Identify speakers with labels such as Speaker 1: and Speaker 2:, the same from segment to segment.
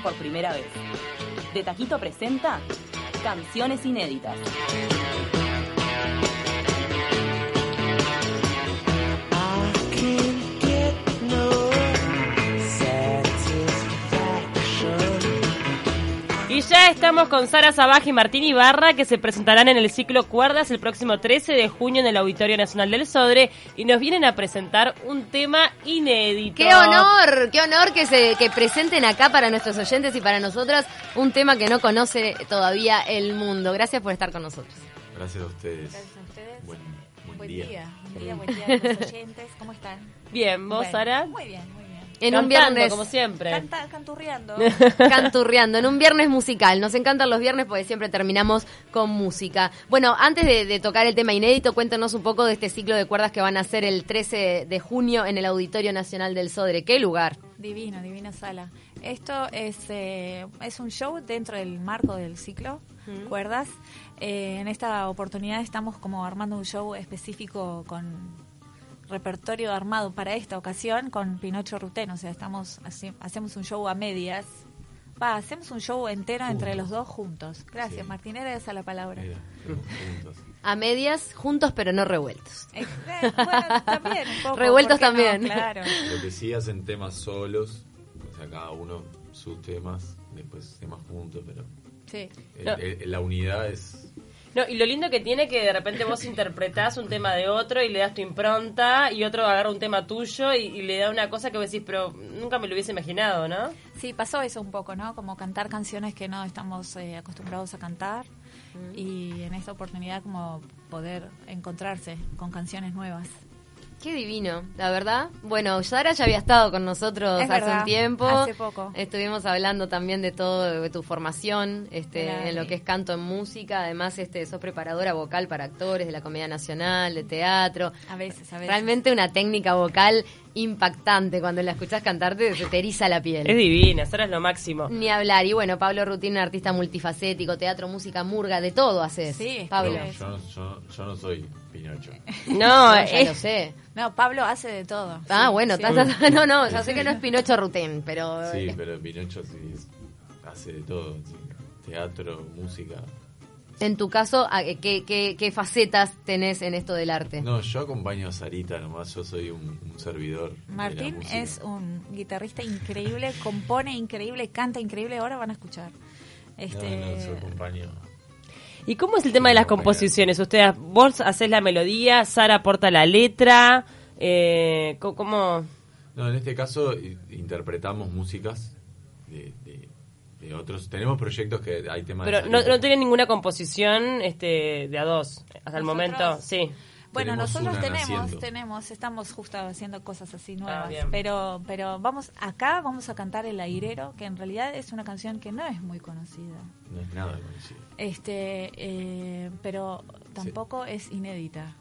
Speaker 1: por primera vez. De Taquito presenta Canciones Inéditas.
Speaker 2: Estamos con Sara Sabaj y Martín Ibarra que se presentarán en el ciclo Cuerdas el próximo 13 de junio en el Auditorio Nacional del Sodre y nos vienen a presentar un tema inédito.
Speaker 3: ¡Qué honor! ¡Qué honor que se que presenten acá para nuestros oyentes y para nosotras un tema que no conoce todavía el mundo. Gracias por estar con nosotros.
Speaker 4: Gracias a ustedes.
Speaker 5: Gracias a ustedes.
Speaker 4: Buen, buen
Speaker 5: Buen
Speaker 4: día.
Speaker 5: día, buen día, buen día a los oyentes. ¿Cómo están?
Speaker 2: Bien, ¿vos,
Speaker 5: Bueno,
Speaker 2: Sara?
Speaker 5: Muy bien, muy bien.
Speaker 3: En un viernes
Speaker 2: como siempre.
Speaker 5: Canta, canturreando.
Speaker 3: canturreando, en un viernes musical. Nos encantan los viernes porque siempre terminamos con música. Bueno, antes de, de tocar el tema inédito, cuéntanos un poco de este ciclo de cuerdas que van a hacer el 13 de junio en el Auditorio Nacional del Sodre. ¿Qué lugar?
Speaker 5: Divino, divina sala. Esto es, eh, es un show dentro del marco del ciclo, cuerdas. Eh, en esta oportunidad estamos como armando un show específico con repertorio armado para esta ocasión con Pinocho Ruten. O sea, estamos haci- hacemos un show a medias. Va, hacemos un show entero entre los dos juntos. Gracias,
Speaker 4: Sí.
Speaker 5: Martín, era esa la palabra.
Speaker 4: Mira, juntos.
Speaker 3: A medias, juntos pero no revueltos.
Speaker 5: Eh, eh, bueno, también un poco,
Speaker 3: Revueltos
Speaker 5: ¿por qué no?
Speaker 3: también.
Speaker 5: Claro.
Speaker 4: Lo que sí hacen temas solos, o sea, cada uno sus temas, después temas juntos, pero
Speaker 5: Sí.
Speaker 4: el-
Speaker 2: No.
Speaker 4: el- la unidad es...
Speaker 2: No, y lo lindo que tiene que de repente vos interpretás un tema de otro y le das tu impronta y otro agarra un tema tuyo y, y le da una cosa que vos decís, pero nunca me lo hubiese imaginado, ¿no?
Speaker 5: Sí, pasó eso un poco, ¿no? Como cantar canciones que no estamos eh, acostumbrados a cantar y en esta oportunidad como poder encontrarse con canciones nuevas.
Speaker 3: Qué divino, la verdad. Bueno, Sara ya había estado con nosotros
Speaker 5: Es
Speaker 3: hace
Speaker 5: verdad,
Speaker 3: un tiempo.
Speaker 5: hace poco.
Speaker 3: Estuvimos hablando también de todo, de tu formación, este, en lo que es canto en música. Además, este, sos preparadora vocal para actores de la Comedia Nacional, de teatro.
Speaker 5: A veces, a veces.
Speaker 3: Realmente una técnica vocal impactante. Cuando la escuchás cantarte, se te eriza la piel.
Speaker 2: Es divina, Sara es lo máximo.
Speaker 3: Ni hablar. Y bueno, Pablo Rutín, artista multifacético, teatro, música, murga, de todo haces.
Speaker 5: Sí,
Speaker 3: Pablo.
Speaker 4: Yo, no- yo, yo no soy Pinocho.
Speaker 2: No,
Speaker 3: No, ya
Speaker 2: es-
Speaker 3: lo sé.
Speaker 5: No, Pablo hace de todo.
Speaker 3: Ah,
Speaker 5: Sí,
Speaker 3: bueno,
Speaker 5: sí.
Speaker 3: ta, ta, ta. no, no, ya sé que no es Pinocho Rutín, pero...
Speaker 4: Sí, pero Pinocho sí hace de todo. sí. Teatro, música.
Speaker 3: En tu caso, ¿a- ¿qué, qué, qué facetas tenés en esto del arte?
Speaker 4: No, yo acompaño a Sarita nomás, yo soy un, un servidor.
Speaker 5: Martín es un guitarrista increíble, compone increíble, canta increíble. Ahora van a escuchar. Este,
Speaker 4: No, no, yo acompaño.
Speaker 2: ¿Y cómo es el tema de las composiciones? Ustedes, vos haces la melodía, Sara aporta la letra, eh, ¿cómo?
Speaker 4: No, en este caso interpretamos músicas de, de- de otros. Tenemos proyectos que hay temas de
Speaker 2: Pero no, no tienen ninguna composición este, de a dos hasta el momento, sí.
Speaker 5: Bueno,
Speaker 4: Tenemos
Speaker 5: nosotros tenemos,
Speaker 4: naciendo.
Speaker 5: tenemos, estamos justo haciendo cosas así
Speaker 2: Ah,
Speaker 5: nuevas, pero, pero vamos acá vamos a cantar el airero, que en realidad es una canción que no es muy conocida,
Speaker 4: No es nada conocido.
Speaker 5: este, eh, pero tampoco es inédita.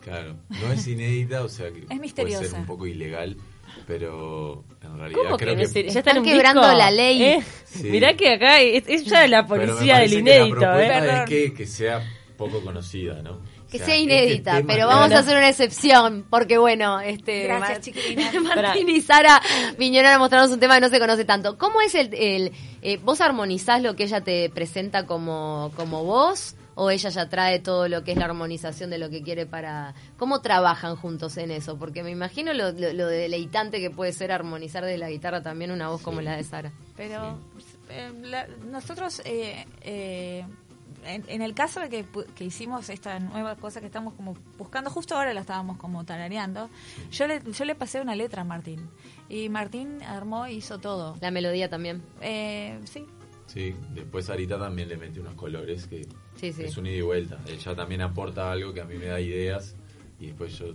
Speaker 4: Claro, no es inédita, o sea que puede
Speaker 5: misteriosa.
Speaker 4: ser un poco ilegal, pero en realidad
Speaker 2: ¿Cómo que
Speaker 4: creo que...
Speaker 2: ya
Speaker 3: Están quebrando
Speaker 2: disco?
Speaker 3: la ley.
Speaker 2: ¿Eh?
Speaker 4: Sí.
Speaker 2: Mirá que acá es, es ya la
Speaker 4: pero me
Speaker 2: policía del inédito,
Speaker 4: La
Speaker 2: ¿eh?
Speaker 4: es que, que sea poco conocida, ¿no?
Speaker 3: Que
Speaker 4: O sea,
Speaker 3: sea
Speaker 4: este
Speaker 3: inédita, pero vamos
Speaker 2: no.
Speaker 3: a hacer una excepción, porque bueno, este
Speaker 5: Gracias,
Speaker 3: Mar-
Speaker 5: chiquilina.
Speaker 3: Martín y Sara vinieron a mostrarnos un tema que no se conoce tanto. ¿Cómo es el, el eh, vos armonizás lo que ella te presenta como, como voz o ella ya trae todo lo que es la armonización de lo que quiere para... ¿Cómo trabajan juntos en eso? Porque me imagino lo, lo- lo deleitante que puede ser armonizar de la guitarra también una voz como la de Sara.
Speaker 5: Pero eh, la- nosotros, eh, eh, en, en el caso de que, pu- que hicimos esta nueva cosa que estamos como buscando, justo ahora la estábamos como tarareando, yo le, yo le pasé una letra a Martín. Y Martín armó y hizo todo.
Speaker 3: La melodía también.
Speaker 5: Eh, sí,
Speaker 4: Sí, después Sarita también le mete unos colores que
Speaker 3: Sí, sí.
Speaker 4: es un ida y vuelta. Ella también aporta algo que a mí me da ideas y después yo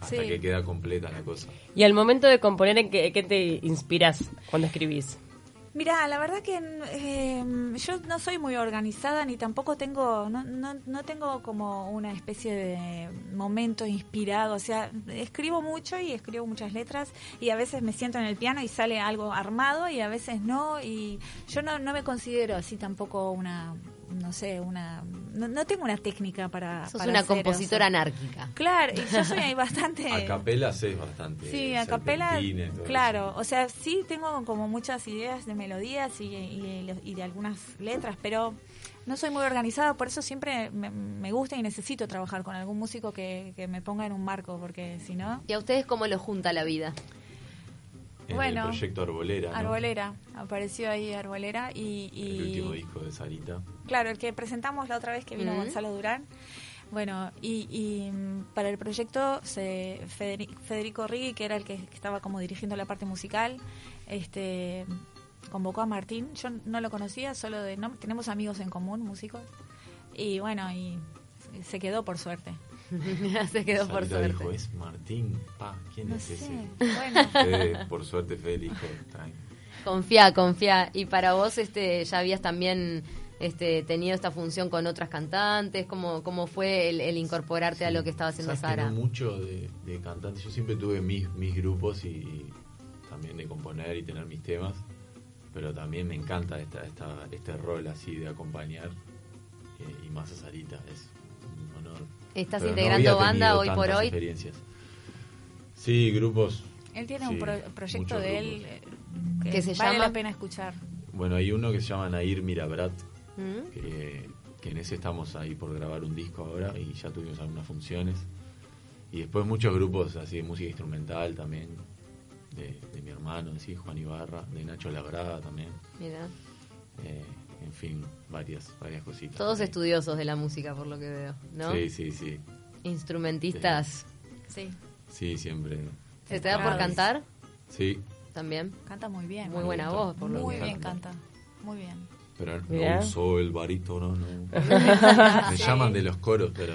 Speaker 4: hasta
Speaker 5: Sí.
Speaker 4: que queda completa la cosa.
Speaker 2: Y al momento de componer, ¿en qué, qué te inspiras cuando escribís?
Speaker 5: Mira, la verdad que eh, yo no soy muy organizada ni tampoco tengo, no, no, no tengo como una especie de momento inspirado. O sea, escribo mucho y escribo muchas letras y a veces me siento en el piano y sale algo armado y a veces no. Y yo no, no me considero así tampoco una no sé, una no, no tengo una técnica para
Speaker 3: Sos
Speaker 5: para
Speaker 3: una
Speaker 5: hacer
Speaker 3: compositora anárquica.
Speaker 5: Claro, y yo soy bastante
Speaker 4: A capela haces bastante.
Speaker 5: Sí, a capela, claro.
Speaker 4: eso.
Speaker 5: O sea, sí tengo como muchas ideas de melodías y, y- y de algunas letras, pero no soy muy organizada, por eso siempre me, me gusta y necesito trabajar con algún músico que, que me ponga en un marco, porque si no...
Speaker 3: ¿Y a ustedes cómo lo junta la vida?
Speaker 4: En
Speaker 5: bueno,
Speaker 4: el proyecto Arbolera. ¿no?
Speaker 5: Arbolera, apareció ahí Arbolera y... y-
Speaker 4: El último disco de Sarita.
Speaker 5: Claro, el que presentamos la otra vez que vino. Gonzalo Durán. Bueno, y, y, mm, para el proyecto se, Federi- Federico Rigui, que era el que estaba como dirigiendo la parte musical, este convocó a Martín. Yo no lo conocía, solo de no, tenemos amigos en común, músicos. Y bueno, y se quedó por suerte.
Speaker 3: Se quedó por suerte.
Speaker 4: dijo, es Martín. Pa, ¿quién
Speaker 5: No
Speaker 4: es
Speaker 5: sé.
Speaker 4: ese?
Speaker 5: Bueno,
Speaker 4: Fede, por suerte Fede dijo.
Speaker 3: Confía, confía. Y para vos, este, ya habías también este, tenido esta función con otras cantantes. ¿Cómo, cómo fue el, el incorporarte a lo que estaba haciendo
Speaker 4: que
Speaker 3: Sara?
Speaker 4: no mucho de, de cantantes. Yo siempre tuve mis, mis grupos y también de componer y tener mis temas. Pero también me encanta esta, esta, este rol así de acompañar. eh, y más a Sarita. Es.
Speaker 3: ¿Estás
Speaker 4: Pero
Speaker 3: integrando banda hoy por hoy?
Speaker 4: experiencias. Sí, grupos.
Speaker 5: él tiene
Speaker 4: sí,
Speaker 5: un pro- proyecto de él
Speaker 4: grupos.
Speaker 5: eh, que
Speaker 3: ¿Qué se
Speaker 5: vale
Speaker 3: llama?
Speaker 5: la pena escuchar.
Speaker 4: Bueno, hay uno que se llama Nair Mirabrat.
Speaker 3: ¿Mm?
Speaker 4: que, que en ese estamos ahí por grabar un disco ahora y ya tuvimos algunas funciones. Y después muchos grupos así de música instrumental también, de, de mi hermano, sí, Juan Ibarra, de Nacho Labrada también.
Speaker 3: Mira.
Speaker 4: Eh, en fin, varias, varias cositas.
Speaker 3: Todos
Speaker 4: Sí.
Speaker 3: estudiosos de la música, por lo que veo, ¿no?
Speaker 4: Sí, sí, sí.
Speaker 3: Instrumentistas.
Speaker 5: Sí,
Speaker 4: Sí, siempre.
Speaker 3: ¿Se te da por cantar?
Speaker 4: Sí,
Speaker 3: También.
Speaker 5: canta muy bien.
Speaker 3: Muy buena
Speaker 4: gusta.
Speaker 3: voz, por lo
Speaker 5: Muy
Speaker 3: que
Speaker 5: bien
Speaker 4: encanta.
Speaker 5: canta, muy bien.
Speaker 4: pero no uso el barítono, no. Me
Speaker 5: Sí.
Speaker 4: llaman de los coros, pero.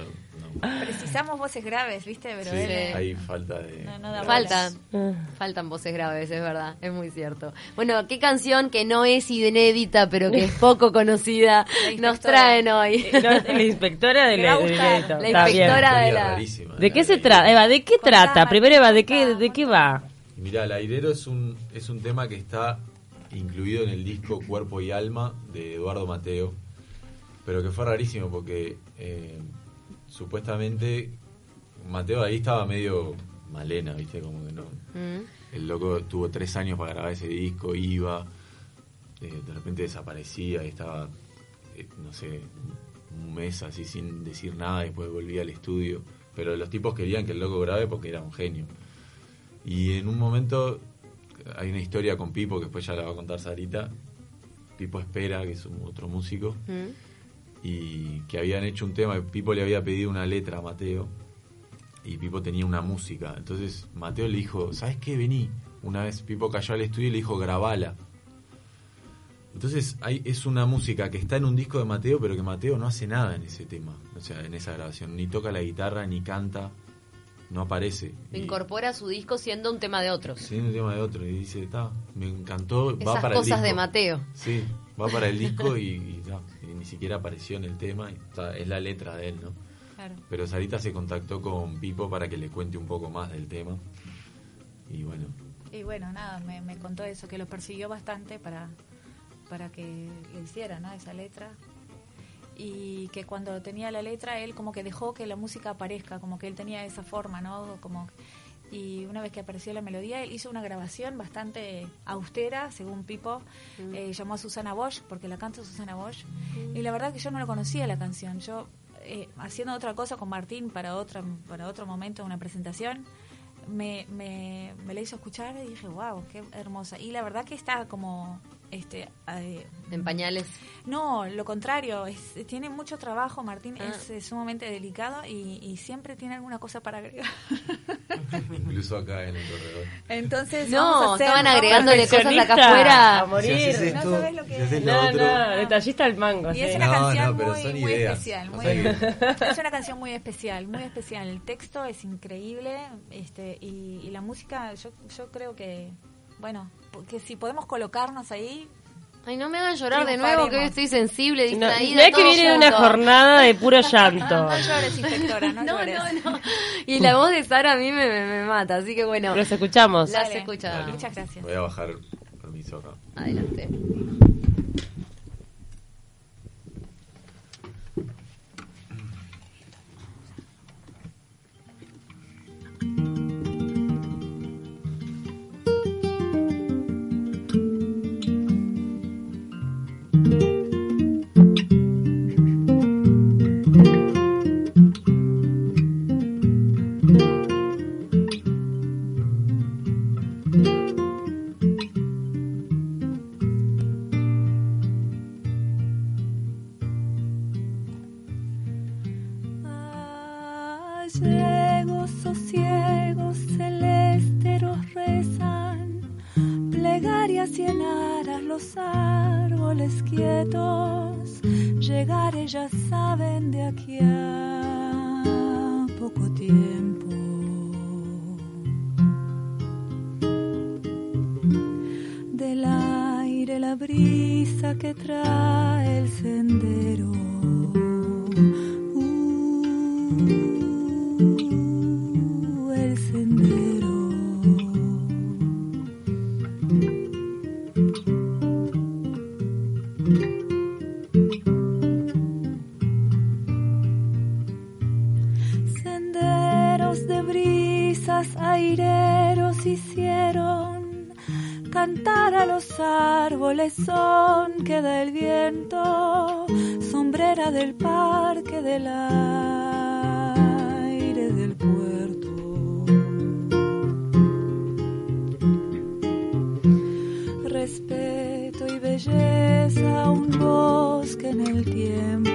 Speaker 5: Precisamos voces graves, ¿viste? Pero
Speaker 4: Sí,
Speaker 5: eh,
Speaker 4: hay falta de...
Speaker 5: No, no da
Speaker 3: Faltan,
Speaker 2: Ah.
Speaker 3: faltan voces graves, es verdad, es muy cierto. Bueno, ¿qué canción que no es inédita, pero que es poco conocida, nos traen hoy?
Speaker 2: Eh, la inspectora de
Speaker 5: Le va a
Speaker 2: la, de
Speaker 5: gustar.
Speaker 2: Inédito.
Speaker 3: La
Speaker 2: Está bien.
Speaker 3: inspectora de la-
Speaker 4: rarísima,
Speaker 2: ¿De qué
Speaker 4: la
Speaker 2: se trata? Eva, ¿de qué
Speaker 5: Contá,
Speaker 2: trata? Primero, Eva, ¿de qué, de qué va?
Speaker 4: Mira, el airero es un, es un tema que está incluido en el disco Cuerpo y Alma de Eduardo Mateo, pero que fue rarísimo porque eh, supuestamente Mateo ahí estaba medio malena, ¿viste? Como que no.
Speaker 3: Mm.
Speaker 4: El loco tuvo tres años para grabar ese disco, iba, eh, de repente desaparecía y estaba, eh, no sé, un mes así sin decir nada, después volvía al estudio. Pero los tipos querían que el loco grabe porque era un genio. Y en un momento hay una historia con Pipo que después ya la va a contar Sarita. Pipo Espera, que es un otro músico,
Speaker 3: Mm.
Speaker 4: Y que habían hecho un tema, Pipo le había pedido una letra a Mateo y Pipo tenía una música. Entonces Mateo le dijo, ¿sabes qué? Vení. Una vez Pipo cayó al estudio y le dijo, grabala. Entonces hay, es una música que está en un disco de Mateo, pero que Mateo no hace nada en ese tema, o sea, en esa grabación. Ni toca la guitarra, ni canta, no aparece.
Speaker 3: Lo Incorpora su disco siendo un tema de otros.
Speaker 4: Sí, un tema de otro. Y dice, está, me encantó, va
Speaker 3: Esas
Speaker 4: para el
Speaker 3: cosas
Speaker 4: disco.
Speaker 3: de Mateo.
Speaker 4: Sí, va para el disco y, y ta, y ni siquiera apareció en el tema. es la letra de él, ¿no?
Speaker 5: Claro.
Speaker 4: Pero Sarita se contactó con Pipo para que le cuente un poco más del tema. Y bueno,
Speaker 5: Y bueno, nada, me, me contó eso, que lo persiguió bastante para, para que le hiciera ¿no? esa letra. Y que cuando tenía la letra, él como que dejó que la música aparezca, como que él tenía esa forma, ¿no? Como, y una vez que apareció la melodía, él hizo una grabación bastante austera, según Pipo. Eh, llamó a Susana Bosch, porque la canta Susana Bosch. Y la verdad que yo no lo conocía la canción. Yo, eh, haciendo otra cosa con Martín para, otra, para otro momento, una presentación, me, me, me la hizo escuchar y dije, wow, qué hermosa. Y la verdad que está como, este, eh,
Speaker 3: En pañales.
Speaker 5: no, lo contrario, es, tiene mucho trabajo, Martín
Speaker 3: Ah.
Speaker 5: es, sumamente delicado y, y siempre tiene alguna cosa para agregar.
Speaker 4: incluso acá en el corredor.
Speaker 5: Entonces, vamos a
Speaker 3: No, estaban agregándole cosas acá afuera.
Speaker 2: A morir.
Speaker 4: Si haces
Speaker 5: No sabes lo que
Speaker 4: si haces
Speaker 5: es.
Speaker 4: lo
Speaker 2: No,
Speaker 4: otro.
Speaker 2: no, detallista al mango.
Speaker 5: Y es una
Speaker 4: No,
Speaker 5: canción
Speaker 4: no, pero
Speaker 5: muy,
Speaker 4: son
Speaker 5: muy
Speaker 4: ideas.
Speaker 5: especial,
Speaker 4: O
Speaker 5: muy-
Speaker 4: sea
Speaker 5: es una canción muy especial, muy especial. El texto es increíble, este, y, y la música, yo, yo creo que, bueno, que si podemos colocarnos ahí,
Speaker 3: Ay, no me hagan llorar de nuevo, que hoy estoy sensible,
Speaker 2: No,
Speaker 3: distraída.
Speaker 2: mirá que viene una jornada de puro llanto.
Speaker 5: no llores, inspectora, no,
Speaker 3: No,
Speaker 5: llores.
Speaker 3: no, no. Y la voz de Sara a mí me, me, me mata, así que bueno.
Speaker 2: Los escuchamos.
Speaker 3: Las escuchamos.
Speaker 5: Muchas gracias.
Speaker 4: Voy a bajar permiso acá.
Speaker 3: Adelante.
Speaker 5: Poco tiempo. Del aire la brisa que trae De brisas aireros hicieron cantar a los árboles son que da el viento, sombrera del parque del aire del puerto. Respeto y belleza, un bosque en el tiempo.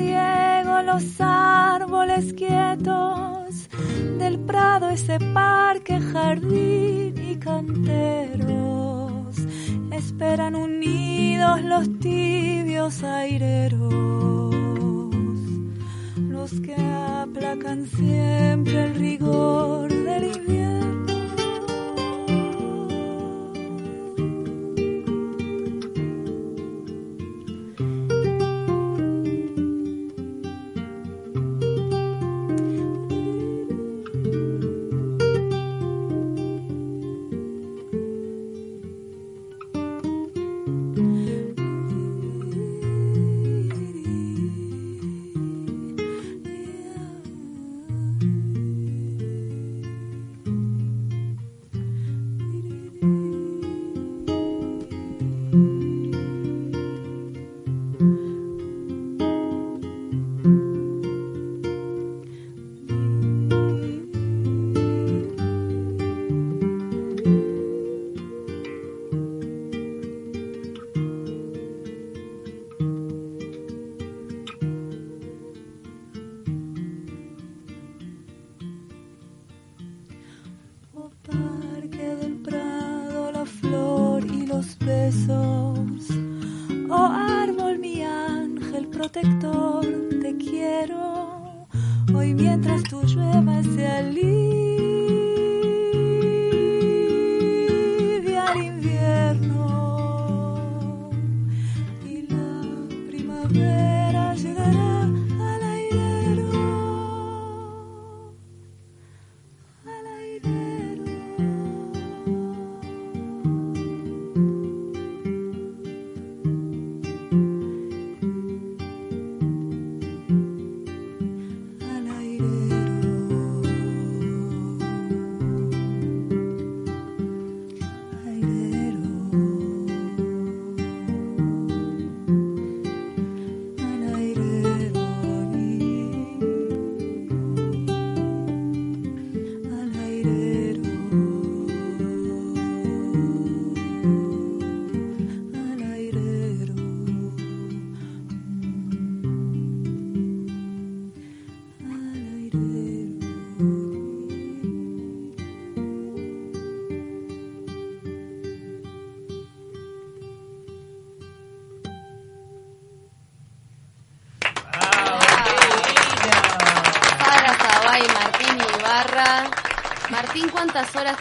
Speaker 5: Solariego los árboles quietos del prado ese parque jardín y canteros. Esperan unidos los tibios aireros los que aplacan siempre el rigor besos. Oh árbol, mi ángel protector, te quiero. Hoy mientras tú lluevas se alivia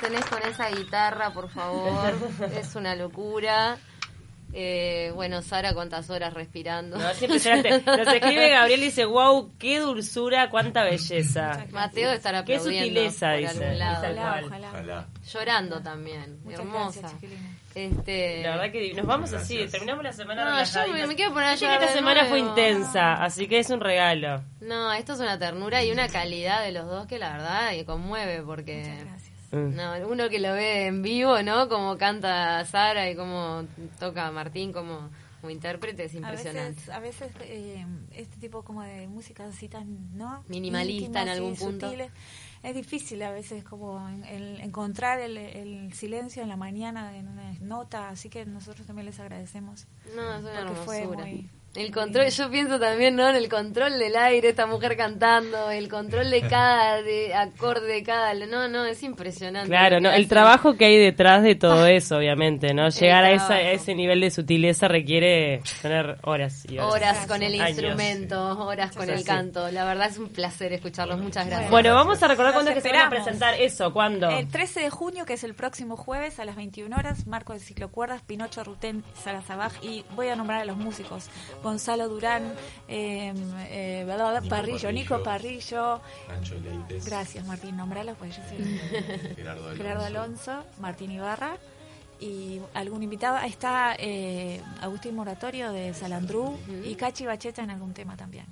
Speaker 3: tenés con esa guitarra, por favor? Es una locura. Eh, bueno, Sara, ¿cuántas horas respirando?
Speaker 2: No, es impresionante. Nos escribe Gabriel y dice, wow, qué dulzura, cuánta belleza.
Speaker 3: Mateo estará
Speaker 2: Qué
Speaker 3: aplaudiendo
Speaker 2: sutileza,
Speaker 3: por
Speaker 2: dice.
Speaker 3: algún lado.
Speaker 2: Tal
Speaker 5: Ojalá, ojalá.
Speaker 4: Ojalá.
Speaker 3: Llorando también,
Speaker 5: Muchas
Speaker 3: hermosa.
Speaker 5: gracias.
Speaker 3: Este,
Speaker 2: La verdad que nos vamos así, terminamos la semana
Speaker 3: No, yo me- me quiero poner a llorar
Speaker 2: esta semana fue intensa, así que es un regalo.
Speaker 3: No, esto es una ternura y una calidad de los dos que la verdad que conmueve porque. No, uno que lo ve en vivo, ¿no? Como canta Sara y cómo toca Martín, como como intérprete es
Speaker 5: A
Speaker 3: impresionante.
Speaker 5: veces, a veces eh, este tipo como de música así tan, ¿no?
Speaker 3: Minimalista en algún punto.
Speaker 5: sutiles. Es difícil a veces como en- el- encontrar el, el silencio en la mañana en una nota, así que nosotros también les agradecemos.
Speaker 3: No, es una
Speaker 5: Porque fue muy-
Speaker 3: El control, yo pienso también, ¿no? En el control del aire, esta mujer cantando, el control de cada de acorde, de cada... No, no, es impresionante.
Speaker 2: Claro, no, el trabajo que hay detrás de todo eso, obviamente, ¿no? Llegar a, esa, a ese nivel de sutileza requiere tener horas y horas.
Speaker 3: Horas con el
Speaker 2: Años.
Speaker 3: instrumento, horas con el canto. La verdad es un placer escucharlos. Muchas gracias.
Speaker 2: Bueno, vamos a recordar cuándo es que se van a presentar eso, ¿cuándo?
Speaker 5: El 13 de junio, que es el próximo jueves a las 21 horas, marco de ciclocuerdas, Pinocho Rutén, Sara Sabaj y voy a nombrar a los músicos. Gonzalo Durán, eh, eh, bla,
Speaker 4: Nico
Speaker 5: Parrillo. Nico Parrillo.
Speaker 4: Leites.
Speaker 5: Gracias Martín, nombralos pues yo soy
Speaker 4: Gerardo Alonso.
Speaker 5: Gerardo Alonso, Martín Ibarra y algún invitado. Ahí está eh, Agustín Moratorio de Salandrú y Cachi Bacheta en algún tema también.